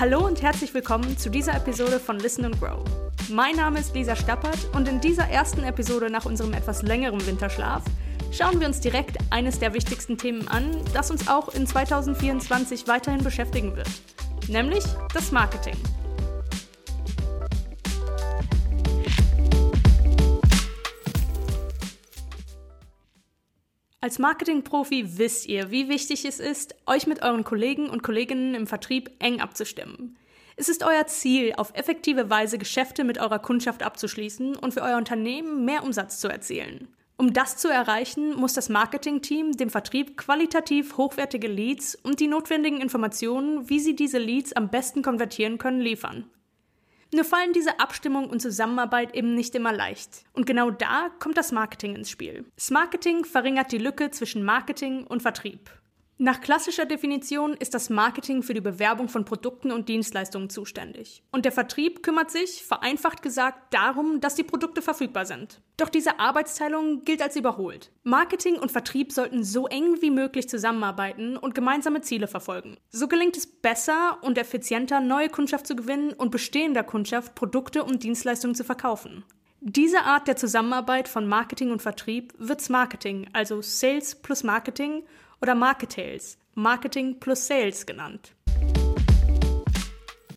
Hallo und herzlich willkommen zu dieser Episode von Listen and Grow. Mein Name ist Lisa Stappert und in dieser ersten Episode nach unserem etwas längeren Winterschlaf schauen wir uns direkt eines der wichtigsten Themen an, das uns auch in 2024 weiterhin beschäftigen wird, nämlich das Marketing. Als Marketingprofi wisst ihr, wie wichtig es ist, euch mit euren Kollegen und Kolleginnen im Vertrieb eng abzustimmen. Es ist euer Ziel, auf effektive Weise Geschäfte mit eurer Kundschaft abzuschließen und für euer Unternehmen mehr Umsatz zu erzielen. Um das zu erreichen, muss das Marketingteam dem Vertrieb qualitativ hochwertige Leads und die notwendigen Informationen, wie sie diese Leads am besten konvertieren können, liefern. Nur fallen diese Abstimmung und Zusammenarbeit eben nicht immer leicht. Und genau da kommt das Marketing ins Spiel. Das Marketing verringert die Lücke zwischen Marketing und Vertrieb. Nach klassischer Definition ist das Marketing für die Bewerbung von Produkten und Dienstleistungen zuständig. Und der Vertrieb kümmert sich, vereinfacht gesagt, darum, dass die Produkte verfügbar sind. Doch diese Arbeitsteilung gilt als überholt. Marketing und Vertrieb sollten so eng wie möglich zusammenarbeiten und gemeinsame Ziele verfolgen. So gelingt es besser und effizienter, neue Kundschaft zu gewinnen und bestehender Kundschaft Produkte und Dienstleistungen zu verkaufen. Diese Art der Zusammenarbeit von Marketing und Vertrieb wird's Marketing, also Sales plus Marketing oder Marketales, Marketing plus Sales genannt.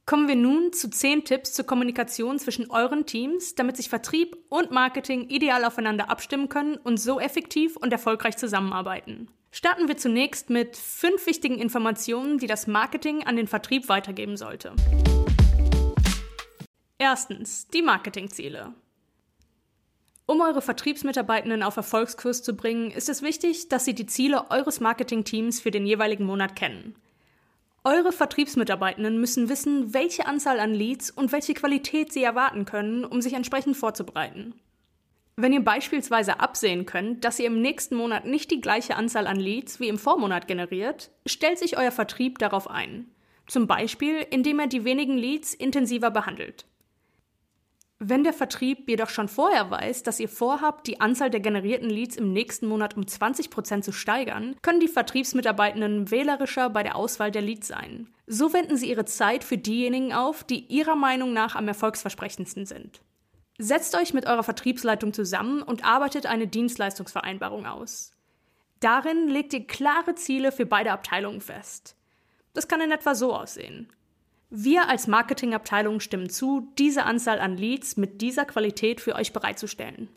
Kommen wir nun zu 10 Tipps zur Kommunikation zwischen euren Teams, damit sich Vertrieb und Marketing ideal aufeinander abstimmen können und so effektiv und erfolgreich zusammenarbeiten. Starten wir zunächst mit fünf wichtigen Informationen, die das Marketing an den Vertrieb weitergeben sollte. Erstens, die Marketingziele. Um eure Vertriebsmitarbeitenden auf Erfolgskurs zu bringen, ist es wichtig, dass sie die Ziele eures Marketingteams für den jeweiligen Monat kennen. Eure Vertriebsmitarbeitenden müssen wissen, welche Anzahl an Leads und welche Qualität sie erwarten können, um sich entsprechend vorzubereiten. Wenn ihr beispielsweise absehen könnt, dass ihr im nächsten Monat nicht die gleiche Anzahl an Leads wie im Vormonat generiert, stellt sich euer Vertrieb darauf ein. Zum Beispiel, indem er die wenigen Leads intensiver behandelt. Wenn der Vertrieb jedoch schon vorher weiß, dass ihr vorhabt, die Anzahl der generierten Leads im nächsten Monat um 20% zu steigern, können die Vertriebsmitarbeitenden wählerischer bei der Auswahl der Leads sein. So wenden sie ihre Zeit für diejenigen auf, die ihrer Meinung nach am erfolgsversprechendsten sind. Setzt euch mit eurer Vertriebsleitung zusammen und arbeitet eine Dienstleistungsvereinbarung aus. Darin legt ihr klare Ziele für beide Abteilungen fest. Das kann in etwa so aussehen. Wir als Marketingabteilung stimmen zu, diese Anzahl an Leads mit dieser Qualität für euch bereitzustellen.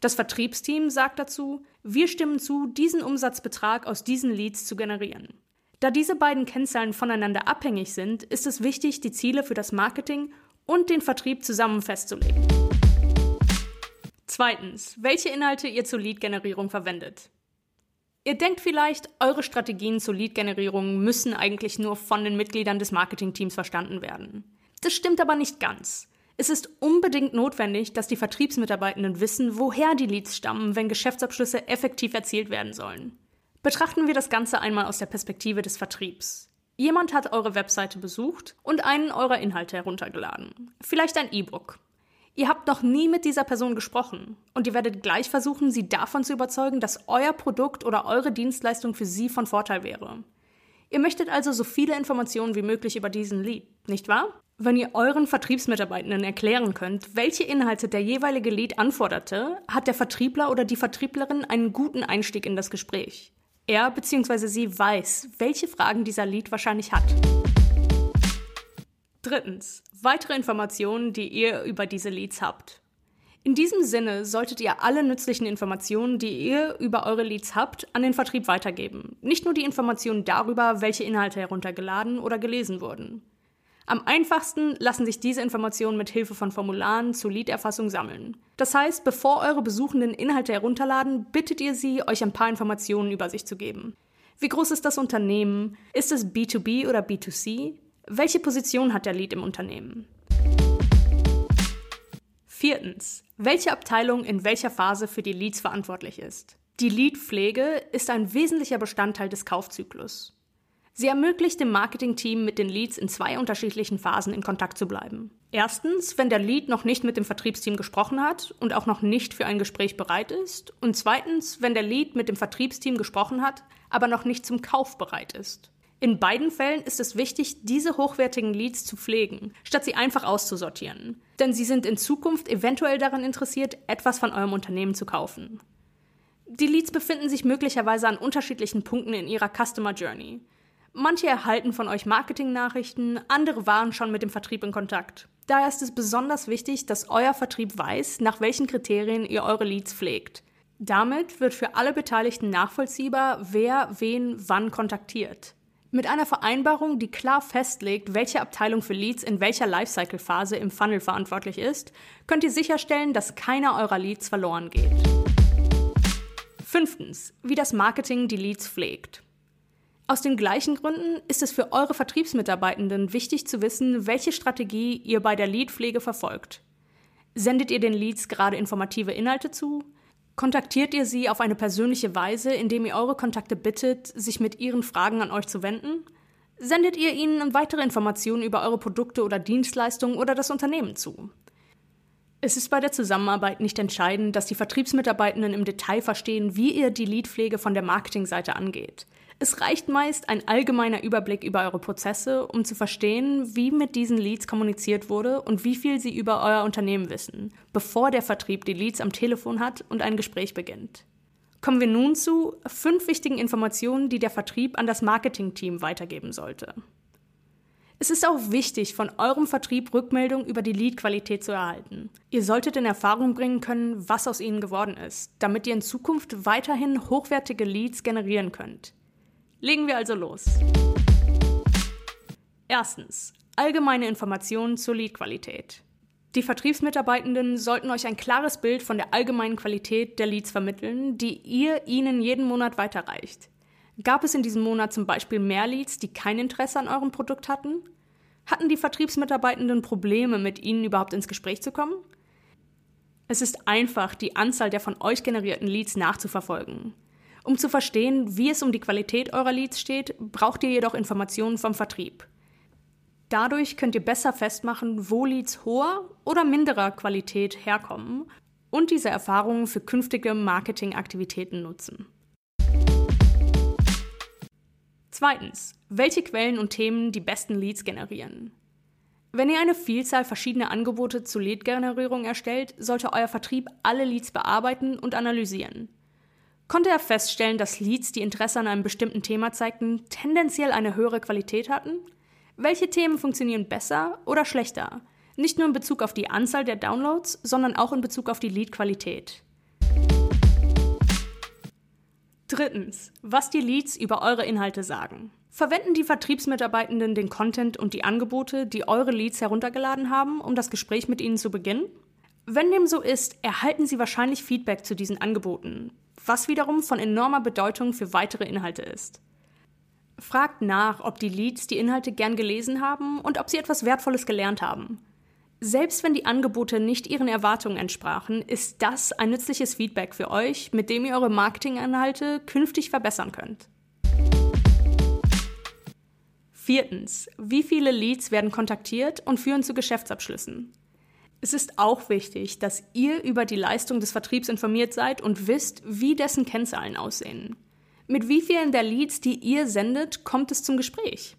Das Vertriebsteam sagt dazu, wir stimmen zu, diesen Umsatzbetrag aus diesen Leads zu generieren. Da diese beiden Kennzahlen voneinander abhängig sind, ist es wichtig, die Ziele für das Marketing und den Vertrieb zusammen festzulegen. Zweitens, welche Inhalte ihr zur Lead-Generierung verwendet. Ihr denkt vielleicht, eure Strategien zur Lead-Generierung müssen eigentlich nur von den Mitgliedern des Marketingteams verstanden werden. Das stimmt aber nicht ganz. Es ist unbedingt notwendig, dass die Vertriebsmitarbeitenden wissen, woher die Leads stammen, wenn Geschäftsabschlüsse effektiv erzielt werden sollen. Betrachten wir das Ganze einmal aus der Perspektive des Vertriebs. Jemand hat eure Webseite besucht und einen eurer Inhalte heruntergeladen. Vielleicht ein E-Book. Ihr habt noch nie mit dieser Person gesprochen und ihr werdet gleich versuchen, sie davon zu überzeugen, dass euer Produkt oder eure Dienstleistung für sie von Vorteil wäre. Ihr möchtet also so viele Informationen wie möglich über diesen Lead, nicht wahr? Wenn ihr euren Vertriebsmitarbeitenden erklären könnt, welche Inhalte der jeweilige Lead anforderte, hat der Vertriebler oder die Vertrieblerin einen guten Einstieg in das Gespräch. Er bzw. sie weiß, welche Fragen dieser Lead wahrscheinlich hat. Drittens, weitere Informationen, die ihr über diese Leads habt. In diesem Sinne solltet ihr alle nützlichen Informationen, die ihr über eure Leads habt, an den Vertrieb weitergeben. Nicht nur die Informationen darüber, welche Inhalte heruntergeladen oder gelesen wurden. Am einfachsten lassen sich diese Informationen mit Hilfe von Formularen zur Lead-Erfassung sammeln. Das heißt, bevor eure Besuchenden Inhalte herunterladen, bittet ihr sie, euch ein paar Informationen über sich zu geben. Wie groß ist das Unternehmen? Ist es B2B oder B2C? Welche Position hat der Lead im Unternehmen? Viertens. Welche Abteilung in welcher Phase für die Leads verantwortlich ist? Die Lead-Pflege ist ein wesentlicher Bestandteil des Kaufzyklus. Sie ermöglicht dem Marketingteam mit den Leads in zwei unterschiedlichen Phasen in Kontakt zu bleiben. Erstens, wenn der Lead noch nicht mit dem Vertriebsteam gesprochen hat und auch noch nicht für ein Gespräch bereit ist. Und zweitens, wenn der Lead mit dem Vertriebsteam gesprochen hat, aber noch nicht zum Kauf bereit ist. In beiden Fällen ist es wichtig, diese hochwertigen Leads zu pflegen, statt sie einfach auszusortieren. Denn sie sind in Zukunft eventuell daran interessiert, etwas von eurem Unternehmen zu kaufen. Die Leads befinden sich möglicherweise an unterschiedlichen Punkten in ihrer Customer Journey. Manche erhalten von euch Marketingnachrichten, andere waren schon mit dem Vertrieb in Kontakt. Daher ist es besonders wichtig, dass euer Vertrieb weiß, nach welchen Kriterien ihr eure Leads pflegt. Damit wird für alle Beteiligten nachvollziehbar, wer wen wann kontaktiert. Mit einer Vereinbarung, die klar festlegt, welche Abteilung für Leads in welcher Lifecycle-Phase im Funnel verantwortlich ist, könnt ihr sicherstellen, dass keiner eurer Leads verloren geht. Fünftens, wie das Marketing die Leads pflegt. Aus den gleichen Gründen ist es für eure Vertriebsmitarbeitenden wichtig zu wissen, welche Strategie ihr bei der Leadpflege verfolgt. Sendet ihr den Leads gerade informative Inhalte zu? Kontaktiert ihr sie auf eine persönliche Weise, indem ihr eure Kontakte bittet, sich mit ihren Fragen an euch zu wenden? Sendet ihr ihnen weitere Informationen über eure Produkte oder Dienstleistungen oder das Unternehmen zu? Es ist bei der Zusammenarbeit nicht entscheidend, dass die Vertriebsmitarbeitenden im Detail verstehen, wie ihr die Leadpflege von der Marketingseite angeht. Es reicht meist ein allgemeiner Überblick über eure Prozesse, um zu verstehen, wie mit diesen Leads kommuniziert wurde und wie viel sie über euer Unternehmen wissen, bevor der Vertrieb die Leads am Telefon hat und ein Gespräch beginnt. Kommen wir nun zu fünf wichtigen Informationen, die der Vertrieb an das Marketingteam weitergeben sollte. Es ist auch wichtig, von eurem Vertrieb Rückmeldung über die Leadqualität zu erhalten. Ihr solltet in Erfahrung bringen können, was aus ihnen geworden ist, damit ihr in Zukunft weiterhin hochwertige Leads generieren könnt. Legen wir also los. Erstens. Allgemeine Informationen zur Leadqualität. Die Vertriebsmitarbeitenden sollten euch ein klares Bild von der allgemeinen Qualität der Leads vermitteln, die ihr ihnen jeden Monat weiterreicht. Gab es in diesem Monat zum Beispiel mehr Leads, die kein Interesse an eurem Produkt hatten? Hatten die Vertriebsmitarbeitenden Probleme, mit ihnen überhaupt ins Gespräch zu kommen? Es ist einfach, die Anzahl der von euch generierten Leads nachzuverfolgen. Um zu verstehen, wie es um die Qualität eurer Leads steht, braucht ihr jedoch Informationen vom Vertrieb. Dadurch könnt ihr besser festmachen, wo Leads hoher oder minderer Qualität herkommen und diese Erfahrungen für künftige Marketingaktivitäten nutzen. Zweitens, welche Quellen und Themen die besten Leads generieren. Wenn ihr eine Vielzahl verschiedener Angebote zur Lead-Generierung erstellt, sollte euer Vertrieb alle Leads bearbeiten und analysieren konnte er feststellen, dass Leads, die Interesse an einem bestimmten Thema zeigten, tendenziell eine höhere Qualität hatten? Welche Themen funktionieren besser oder schlechter? Nicht nur in Bezug auf die Anzahl der Downloads, sondern auch in Bezug auf die Lead-Qualität. Drittens, was die Leads über eure Inhalte sagen. Verwenden die Vertriebsmitarbeitenden den Content und die Angebote, die eure Leads heruntergeladen haben, um das Gespräch mit ihnen zu beginnen? Wenn dem so ist, erhalten sie wahrscheinlich Feedback zu diesen Angeboten, was wiederum von enormer Bedeutung für weitere Inhalte ist. Fragt nach, ob die Leads die Inhalte gern gelesen haben und ob sie etwas Wertvolles gelernt haben. Selbst wenn die Angebote nicht ihren Erwartungen entsprachen, ist das ein nützliches Feedback für euch, mit dem ihr eure Marketinginhalte künftig verbessern könnt. Viertens. Wie viele Leads werden kontaktiert und führen zu Geschäftsabschlüssen? Es ist auch wichtig, dass ihr über die Leistung des Vertriebs informiert seid und wisst, wie dessen Kennzahlen aussehen. Mit wie vielen der Leads, die ihr sendet, kommt es zum Gespräch?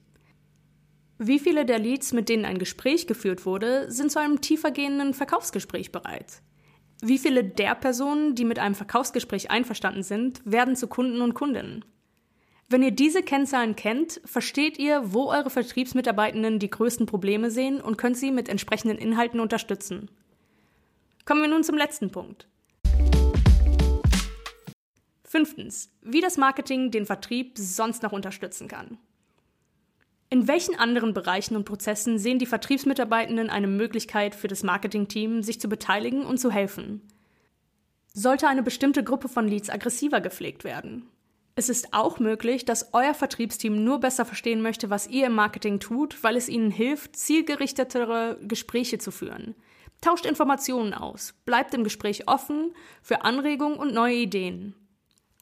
Wie viele der Leads, mit denen ein Gespräch geführt wurde, sind zu einem tiefergehenden Verkaufsgespräch bereit? Wie viele der Personen, die mit einem Verkaufsgespräch einverstanden sind, werden zu Kunden und Kundinnen? Wenn ihr diese Kennzahlen kennt, versteht ihr, wo eure Vertriebsmitarbeitenden die größten Probleme sehen und könnt sie mit entsprechenden Inhalten unterstützen. Kommen wir nun zum letzten Punkt. Fünftens, wie das Marketing den Vertrieb sonst noch unterstützen kann. In welchen anderen Bereichen und Prozessen sehen die Vertriebsmitarbeitenden eine Möglichkeit für das Marketingteam, sich zu beteiligen und zu helfen? Sollte eine bestimmte Gruppe von Leads aggressiver gepflegt werden? Es ist auch möglich, dass euer Vertriebsteam nur besser verstehen möchte, was ihr im Marketing tut, weil es ihnen hilft, zielgerichtetere Gespräche zu führen. Tauscht Informationen aus, bleibt im Gespräch offen für Anregungen und neue Ideen.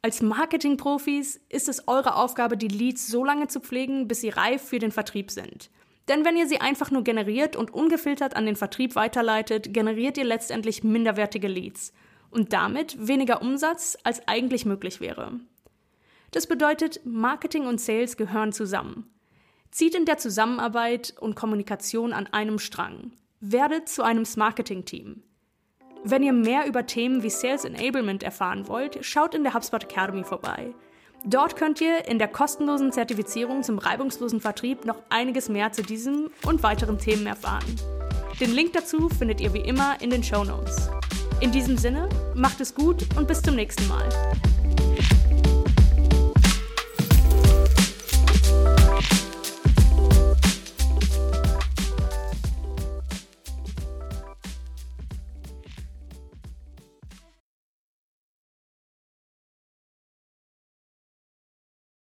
Als Marketingprofis ist es eure Aufgabe, die Leads so lange zu pflegen, bis sie reif für den Vertrieb sind. Denn wenn ihr sie einfach nur generiert und ungefiltert an den Vertrieb weiterleitet, generiert ihr letztendlich minderwertige Leads und damit weniger Umsatz, als eigentlich möglich wäre. Das bedeutet, Marketing und Sales gehören zusammen. Zieht in der Zusammenarbeit und Kommunikation an einem Strang. Werdet zu einem Marketing-Team. Wenn ihr mehr über Themen wie Sales Enablement erfahren wollt, schaut in der HubSpot Academy vorbei. Dort könnt ihr in der kostenlosen Zertifizierung zum reibungslosen Vertrieb noch einiges mehr zu diesem und weiteren Themen erfahren. Den Link dazu findet ihr wie immer in den Show Notes. In diesem Sinne, macht es gut und bis zum nächsten Mal.